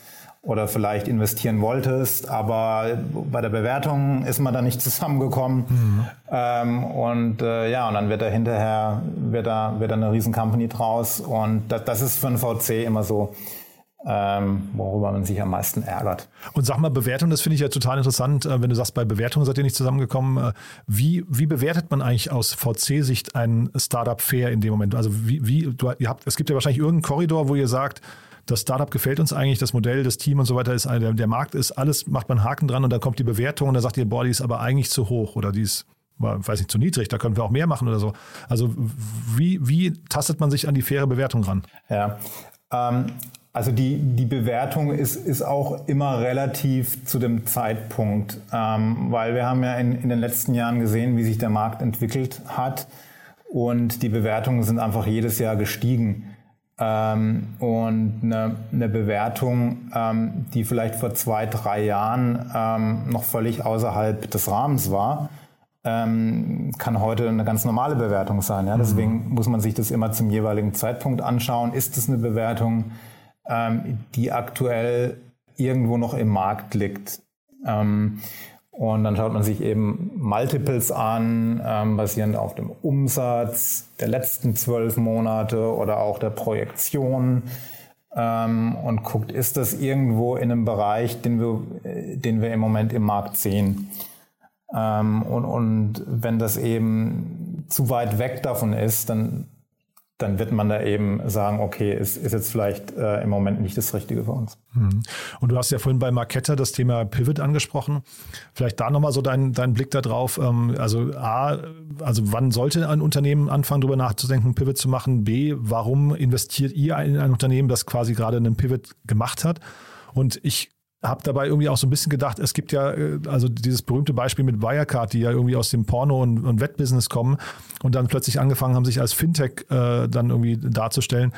oder vielleicht investieren wolltest, aber bei der Bewertung ist man da nicht zusammengekommen. Mhm. Ähm, und äh, ja, und dann wird da hinterher wird da, wird da eine riesen Company draus. Und das, das ist für ein VC immer so ähm, worüber man sich am meisten ärgert. Und sag mal, Bewertung, das finde ich ja total interessant, äh, wenn du sagst, bei Bewertung seid ihr nicht zusammengekommen. Äh, wie, wie bewertet man eigentlich aus VC-Sicht ein Startup fair in dem Moment? Also wie, wie du, ihr habt, es gibt ja wahrscheinlich irgendeinen Korridor, wo ihr sagt, das Startup gefällt uns eigentlich, das Modell, das Team und so weiter ist, der, der Markt ist, alles macht man Haken dran und dann kommt die Bewertung und dann sagt ihr, boah, die ist aber eigentlich zu hoch oder die ist weiß nicht, zu niedrig, da können wir auch mehr machen oder so. Also wie, wie tastet man sich an die faire Bewertung ran? Ja, ähm, also die, die Bewertung ist, ist auch immer relativ zu dem Zeitpunkt, ähm, weil wir haben ja in, in den letzten Jahren gesehen, wie sich der Markt entwickelt hat und die Bewertungen sind einfach jedes Jahr gestiegen. Ähm, und eine, eine Bewertung, ähm, die vielleicht vor zwei, drei Jahren ähm, noch völlig außerhalb des Rahmens war, ähm, kann heute eine ganz normale Bewertung sein. Ja? Deswegen mhm. muss man sich das immer zum jeweiligen Zeitpunkt anschauen. Ist es eine Bewertung, ähm, die aktuell irgendwo noch im Markt liegt? Ähm, und dann schaut man sich eben Multiples an, ähm, basierend auf dem Umsatz der letzten zwölf Monate oder auch der Projektion ähm, und guckt, ist das irgendwo in einem Bereich, den wir, den wir im Moment im Markt sehen. Ähm, und, und wenn das eben zu weit weg davon ist, dann dann wird man da eben sagen, okay, ist, ist jetzt vielleicht äh, im Moment nicht das Richtige für uns. Mhm. Und du hast ja vorhin bei Marketta das Thema Pivot angesprochen. Vielleicht da nochmal so dein, dein Blick darauf. Ähm, also A, also wann sollte ein Unternehmen anfangen, darüber nachzudenken, Pivot zu machen? B, warum investiert ihr in ein Unternehmen, das quasi gerade einen Pivot gemacht hat? Und ich habe dabei irgendwie auch so ein bisschen gedacht, es gibt ja äh, also dieses berühmte Beispiel mit Wirecard, die ja irgendwie aus dem Porno- und, und Wettbusiness kommen und dann plötzlich angefangen haben, sich als Fintech äh, dann irgendwie darzustellen.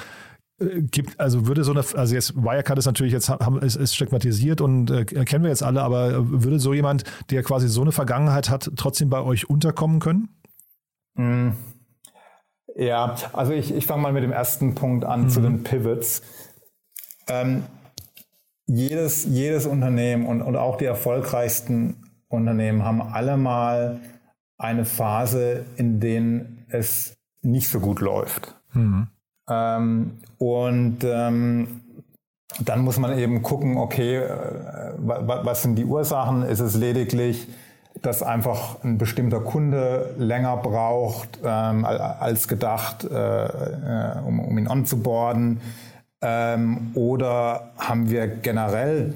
Äh, gibt, also würde so eine, also jetzt Wirecard ist natürlich jetzt haben, ist, ist stigmatisiert und äh, kennen wir jetzt alle, aber würde so jemand, der quasi so eine Vergangenheit hat, trotzdem bei euch unterkommen können? Mm. Ja, also ich, ich fange mal mit dem ersten Punkt an mhm. zu den Pivots. Ähm, jedes, jedes Unternehmen und, und auch die erfolgreichsten Unternehmen haben alle mal eine Phase, in denen es nicht so gut läuft. Mhm. Ähm, und ähm, dann muss man eben gucken, okay, äh, was sind die Ursachen? Ist es lediglich, dass einfach ein bestimmter Kunde länger braucht ähm, als gedacht, äh, äh, um, um ihn onzuboarden? Ähm, oder haben wir generell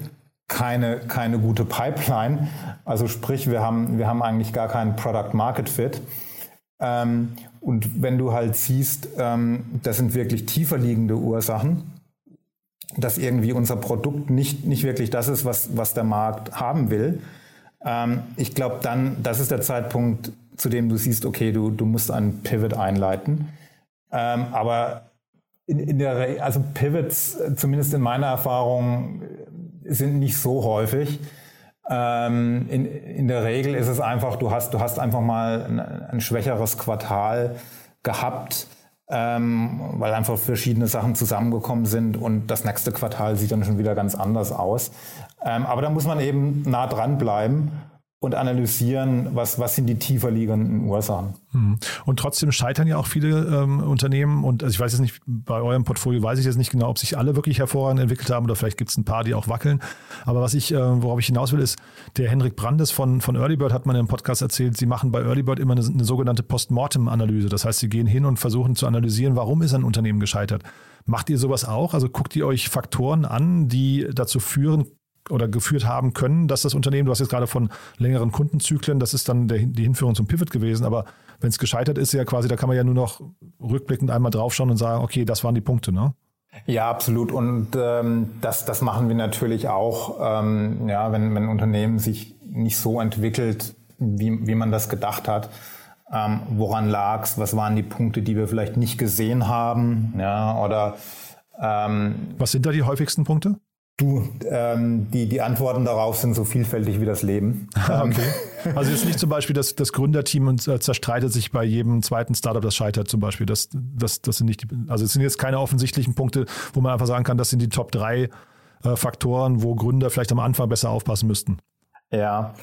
keine, keine gute Pipeline? Also sprich, wir haben, wir haben eigentlich gar keinen Product Market Fit. Ähm, und wenn du halt siehst, ähm, das sind wirklich tiefer liegende Ursachen, dass irgendwie unser Produkt nicht, nicht wirklich das ist, was, was der Markt haben will, ähm, ich glaube dann, das ist der Zeitpunkt, zu dem du siehst, okay, du, du musst einen Pivot einleiten. Ähm, aber in, in der, also Pivots, zumindest in meiner Erfahrung, sind nicht so häufig. Ähm, in, in der Regel ist es einfach, du hast, du hast einfach mal ein, ein schwächeres Quartal gehabt, ähm, weil einfach verschiedene Sachen zusammengekommen sind und das nächste Quartal sieht dann schon wieder ganz anders aus. Ähm, aber da muss man eben nah dran bleiben und analysieren, was, was sind die tiefer liegenden Ursachen. Hm. Und trotzdem scheitern ja auch viele ähm, Unternehmen und also ich weiß jetzt nicht, bei eurem Portfolio weiß ich jetzt nicht genau, ob sich alle wirklich hervorragend entwickelt haben oder vielleicht gibt es ein paar, die auch wackeln. Aber was ich, äh, worauf ich hinaus will, ist, der Henrik Brandes von, von Earlybird hat man im Podcast erzählt, sie machen bei Earlybird immer eine, eine sogenannte Postmortem-Analyse. Das heißt, sie gehen hin und versuchen zu analysieren, warum ist ein Unternehmen gescheitert. Macht ihr sowas auch? Also guckt ihr euch Faktoren an, die dazu führen oder geführt haben können, dass das Unternehmen, du hast jetzt gerade von längeren Kundenzyklen, das ist dann der, die Hinführung zum Pivot gewesen, aber wenn es gescheitert ist, ja quasi, da kann man ja nur noch rückblickend einmal draufschauen und sagen, okay, das waren die Punkte, ne? Ja, absolut. Und ähm, das, das machen wir natürlich auch, ähm, ja, wenn, wenn ein Unternehmen sich nicht so entwickelt, wie, wie man das gedacht hat. Ähm, woran lag's? Was waren die Punkte, die wir vielleicht nicht gesehen haben? Ja, oder ähm, was sind da die häufigsten Punkte? Du, ähm, die, die Antworten darauf sind so vielfältig wie das Leben. okay. Also jetzt nicht zum Beispiel das, das Gründerteam und äh, zerstreitet sich bei jedem zweiten Startup, das scheitert zum Beispiel. Das, das, das sind nicht die, also es sind jetzt keine offensichtlichen Punkte, wo man einfach sagen kann, das sind die Top drei äh, Faktoren, wo Gründer vielleicht am Anfang besser aufpassen müssten. Ja,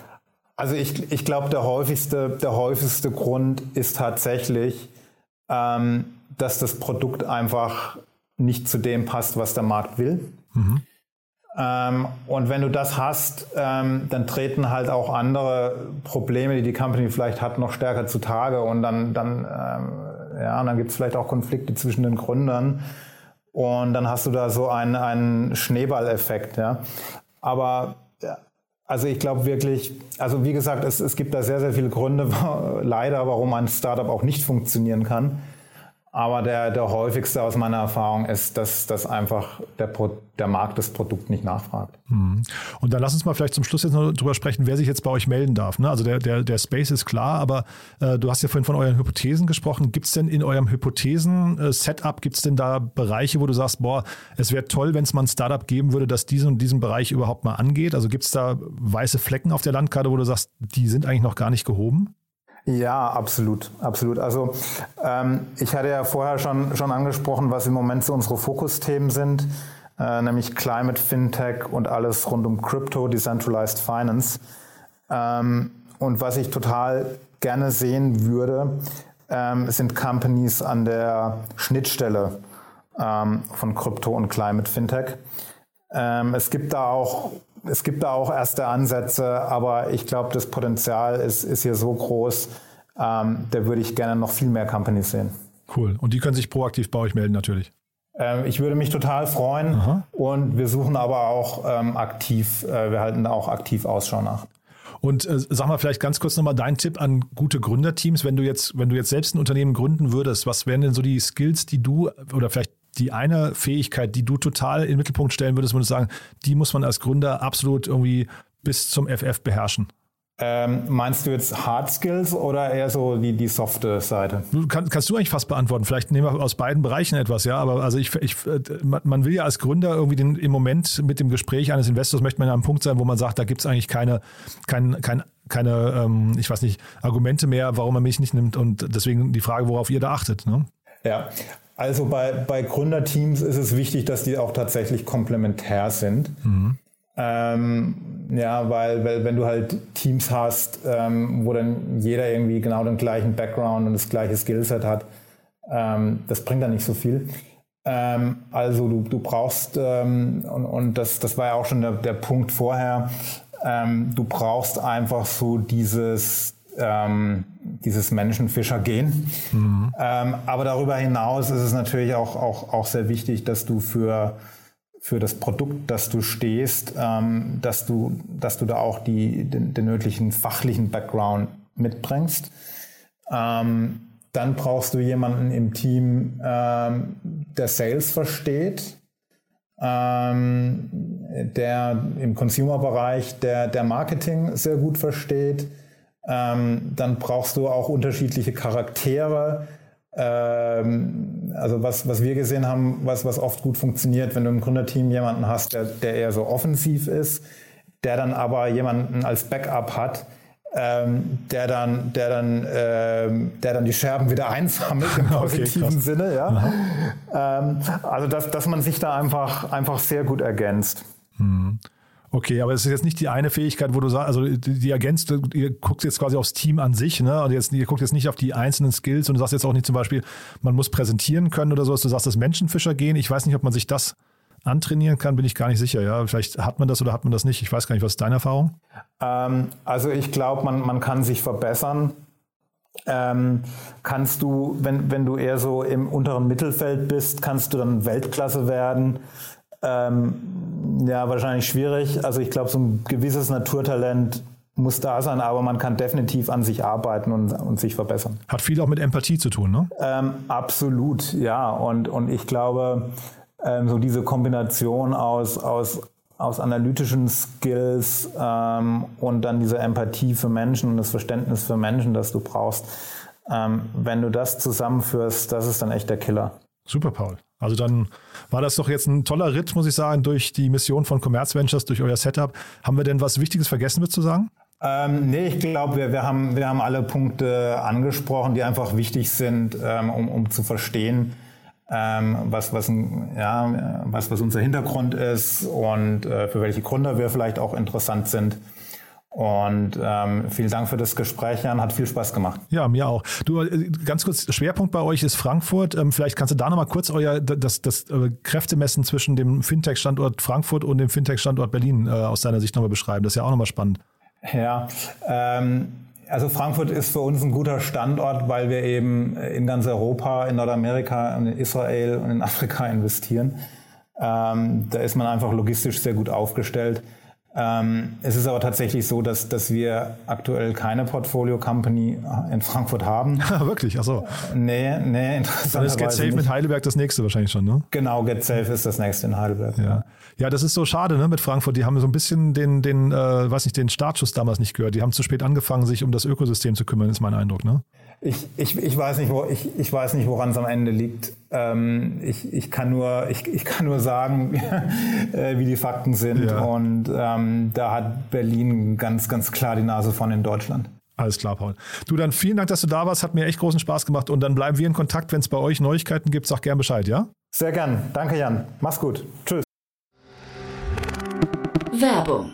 also ich, ich glaube, der häufigste, der häufigste Grund ist tatsächlich, ähm, dass das Produkt einfach nicht zu dem passt, was der Markt will. Mhm. Ähm, und wenn du das hast, ähm, dann treten halt auch andere Probleme, die die Company vielleicht hat, noch stärker zutage. Und dann, dann, ähm, ja, dann gibt es vielleicht auch Konflikte zwischen den Gründern. Und dann hast du da so einen, einen Schneeballeffekt. Ja. Aber also ich glaube wirklich, also wie gesagt, es, es gibt da sehr, sehr viele Gründe, leider, warum ein Startup auch nicht funktionieren kann. Aber der, der häufigste aus meiner Erfahrung ist, dass, dass einfach der, Pro, der Markt das Produkt nicht nachfragt. Mhm. Und dann lass uns mal vielleicht zum Schluss jetzt noch drüber sprechen, wer sich jetzt bei euch melden darf. Ne? Also der, der, der Space ist klar, aber äh, du hast ja vorhin von euren Hypothesen gesprochen. Gibt es denn in eurem Hypothesen-Setup, gibt es denn da Bereiche, wo du sagst, boah, es wäre toll, wenn es mal ein Startup geben würde, das diesen und diesen Bereich überhaupt mal angeht? Also gibt es da weiße Flecken auf der Landkarte, wo du sagst, die sind eigentlich noch gar nicht gehoben? Ja, absolut, absolut. Also ähm, ich hatte ja vorher schon, schon angesprochen, was im Moment so unsere Fokusthemen sind, äh, nämlich Climate, Fintech und alles rund um Crypto, Decentralized Finance. Ähm, und was ich total gerne sehen würde, ähm, sind Companies an der Schnittstelle ähm, von Crypto und Climate Fintech. Ähm, es gibt da auch es gibt da auch erste Ansätze, aber ich glaube, das Potenzial ist, ist hier so groß, ähm, da würde ich gerne noch viel mehr Companies sehen. Cool. Und die können sich proaktiv bei euch melden natürlich. Ähm, ich würde mich total freuen Aha. und wir suchen aber auch ähm, aktiv, äh, wir halten da auch aktiv Ausschau nach. Und äh, sag mal vielleicht ganz kurz nochmal dein Tipp an gute Gründerteams, wenn du jetzt, wenn du jetzt selbst ein Unternehmen gründen würdest, was wären denn so die Skills, die du oder vielleicht die eine Fähigkeit, die du total in den Mittelpunkt stellen würdest, würdest du sagen, die muss man als Gründer absolut irgendwie bis zum FF beherrschen? Ähm, meinst du jetzt Hard Skills oder eher so die, die softe Seite? Kann, kannst du eigentlich fast beantworten. Vielleicht nehmen wir aus beiden Bereichen etwas, ja. Aber also ich, ich man will ja als Gründer irgendwie den, im Moment mit dem Gespräch eines Investors möchte man ja am Punkt sein, wo man sagt, da gibt es eigentlich keine, kein, kein, keine, ähm, ich weiß nicht, Argumente mehr, warum man mich nicht nimmt. Und deswegen die Frage, worauf ihr da achtet. Ne? Ja, also bei, bei Gründerteams ist es wichtig, dass die auch tatsächlich komplementär sind. Mhm. Ähm, ja, weil, weil wenn du halt Teams hast, ähm, wo dann jeder irgendwie genau den gleichen Background und das gleiche Skillset hat, ähm, das bringt dann nicht so viel. Ähm, also du, du brauchst, ähm, und, und das, das war ja auch schon der, der Punkt vorher, ähm, du brauchst einfach so dieses ähm, dieses Menschenfischer-Gen. Mhm. Ähm, aber darüber hinaus ist es natürlich auch, auch, auch sehr wichtig, dass du für, für das Produkt, das du stehst, ähm, dass, du, dass du da auch die, den, den nötigen fachlichen Background mitbringst. Ähm, dann brauchst du jemanden im Team, ähm, der Sales versteht, ähm, der im Consumer-Bereich der, der Marketing sehr gut versteht, ähm, dann brauchst du auch unterschiedliche Charaktere. Ähm, also was, was wir gesehen haben, was, was oft gut funktioniert, wenn du im Gründerteam jemanden hast, der, der eher so offensiv ist, der dann aber jemanden als Backup hat, ähm, der dann, der dann, ähm, der dann die Scherben wieder einsammelt im positiven okay, Sinne, ja. Ähm, also dass, dass man sich da einfach, einfach sehr gut ergänzt. Mhm. Okay, aber es ist jetzt nicht die eine Fähigkeit, wo du sagst, also die, ergänzt, ihr guckt jetzt quasi aufs Team an sich, ne? Und jetzt, ihr guckt jetzt nicht auf die einzelnen Skills und du sagst jetzt auch nicht zum Beispiel, man muss präsentieren können oder sowas. Du sagst das Menschenfischer gehen. Ich weiß nicht, ob man sich das antrainieren kann, bin ich gar nicht sicher. Ja, vielleicht hat man das oder hat man das nicht. Ich weiß gar nicht, was ist deine Erfahrung? Ähm, also ich glaube, man, man kann sich verbessern. Ähm, kannst du, wenn, wenn du eher so im unteren Mittelfeld bist, kannst du dann Weltklasse werden. Ähm, ja, wahrscheinlich schwierig. Also ich glaube, so ein gewisses Naturtalent muss da sein, aber man kann definitiv an sich arbeiten und, und sich verbessern. Hat viel auch mit Empathie zu tun, ne? Ähm, absolut, ja. Und, und ich glaube, ähm, so diese Kombination aus, aus, aus analytischen Skills ähm, und dann diese Empathie für Menschen und das Verständnis für Menschen, das du brauchst, ähm, wenn du das zusammenführst, das ist dann echt der Killer. Super, Paul. Also dann war das doch jetzt ein toller Ritt, muss ich sagen, durch die Mission von Commerz Ventures, durch euer Setup. Haben wir denn was Wichtiges vergessen, wird zu sagen? Ähm, nee, ich glaube, wir, wir, haben, wir haben alle Punkte angesprochen, die einfach wichtig sind, ähm, um, um zu verstehen, ähm, was, was, ja, was, was unser Hintergrund ist und äh, für welche Gründer wir vielleicht auch interessant sind. Und ähm, vielen Dank für das Gespräch, Jan. Hat viel Spaß gemacht. Ja, mir auch. Du, äh, ganz kurz, Schwerpunkt bei euch ist Frankfurt. Ähm, vielleicht kannst du da nochmal kurz euer das, das äh, Kräftemessen zwischen dem Fintech-Standort Frankfurt und dem Fintech-Standort Berlin äh, aus deiner Sicht nochmal beschreiben. Das ist ja auch nochmal spannend. Ja, ähm, also Frankfurt ist für uns ein guter Standort, weil wir eben in ganz Europa, in Nordamerika, in Israel und in Afrika investieren. Ähm, da ist man einfach logistisch sehr gut aufgestellt. Ähm, es ist aber tatsächlich so, dass, dass wir aktuell keine Portfolio-Company in Frankfurt haben. Wirklich? Achso. Nee, nee, interessant. Dann ist Get Safe mit Heidelberg das nächste wahrscheinlich schon, ne? Genau, Get Safe ist das nächste in Heidelberg. Ja, ja. ja das ist so schade, ne, mit Frankfurt. Die haben so ein bisschen den, den äh, weiß nicht, den Startschuss damals nicht gehört. Die haben zu spät angefangen, sich um das Ökosystem zu kümmern, ist mein Eindruck, ne? Ich, ich, ich, weiß nicht, wo, ich, ich weiß nicht, woran es am Ende liegt. Ähm, ich, ich, kann nur, ich, ich kann nur sagen, äh, wie die Fakten sind. Ja. Und ähm, da hat Berlin ganz, ganz klar die Nase von in Deutschland. Alles klar, Paul. Du, dann vielen Dank, dass du da warst. Hat mir echt großen Spaß gemacht. Und dann bleiben wir in Kontakt. Wenn es bei euch Neuigkeiten gibt, sag gern Bescheid, ja? Sehr gern. Danke, Jan. Mach's gut. Tschüss. Werbung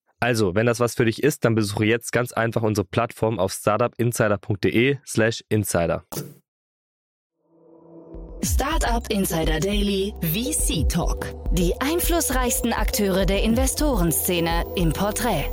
Also, wenn das was für dich ist, dann besuche jetzt ganz einfach unsere Plattform auf startupinsider.de/slash insider. Startup Insider Daily VC Talk. Die einflussreichsten Akteure der Investorenszene im Porträt.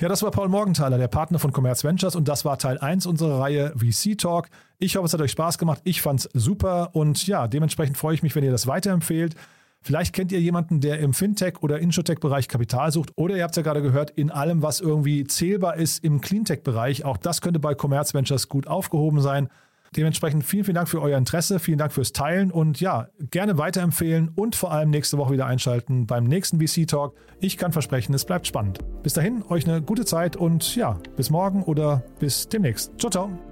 Ja, das war Paul Morgenthaler, der Partner von Commerz Ventures und das war Teil 1 unserer Reihe VC Talk. Ich hoffe, es hat euch Spaß gemacht. Ich fand es super und ja, dementsprechend freue ich mich, wenn ihr das weiterempfehlt. Vielleicht kennt ihr jemanden, der im Fintech- oder Insurtech-Bereich Kapital sucht. Oder ihr habt es ja gerade gehört, in allem, was irgendwie zählbar ist im Cleantech-Bereich. Auch das könnte bei Commerz Ventures gut aufgehoben sein. Dementsprechend vielen, vielen Dank für euer Interesse, vielen Dank fürs Teilen und ja, gerne weiterempfehlen und vor allem nächste Woche wieder einschalten beim nächsten VC Talk. Ich kann versprechen, es bleibt spannend. Bis dahin, euch eine gute Zeit und ja, bis morgen oder bis demnächst. Ciao, ciao.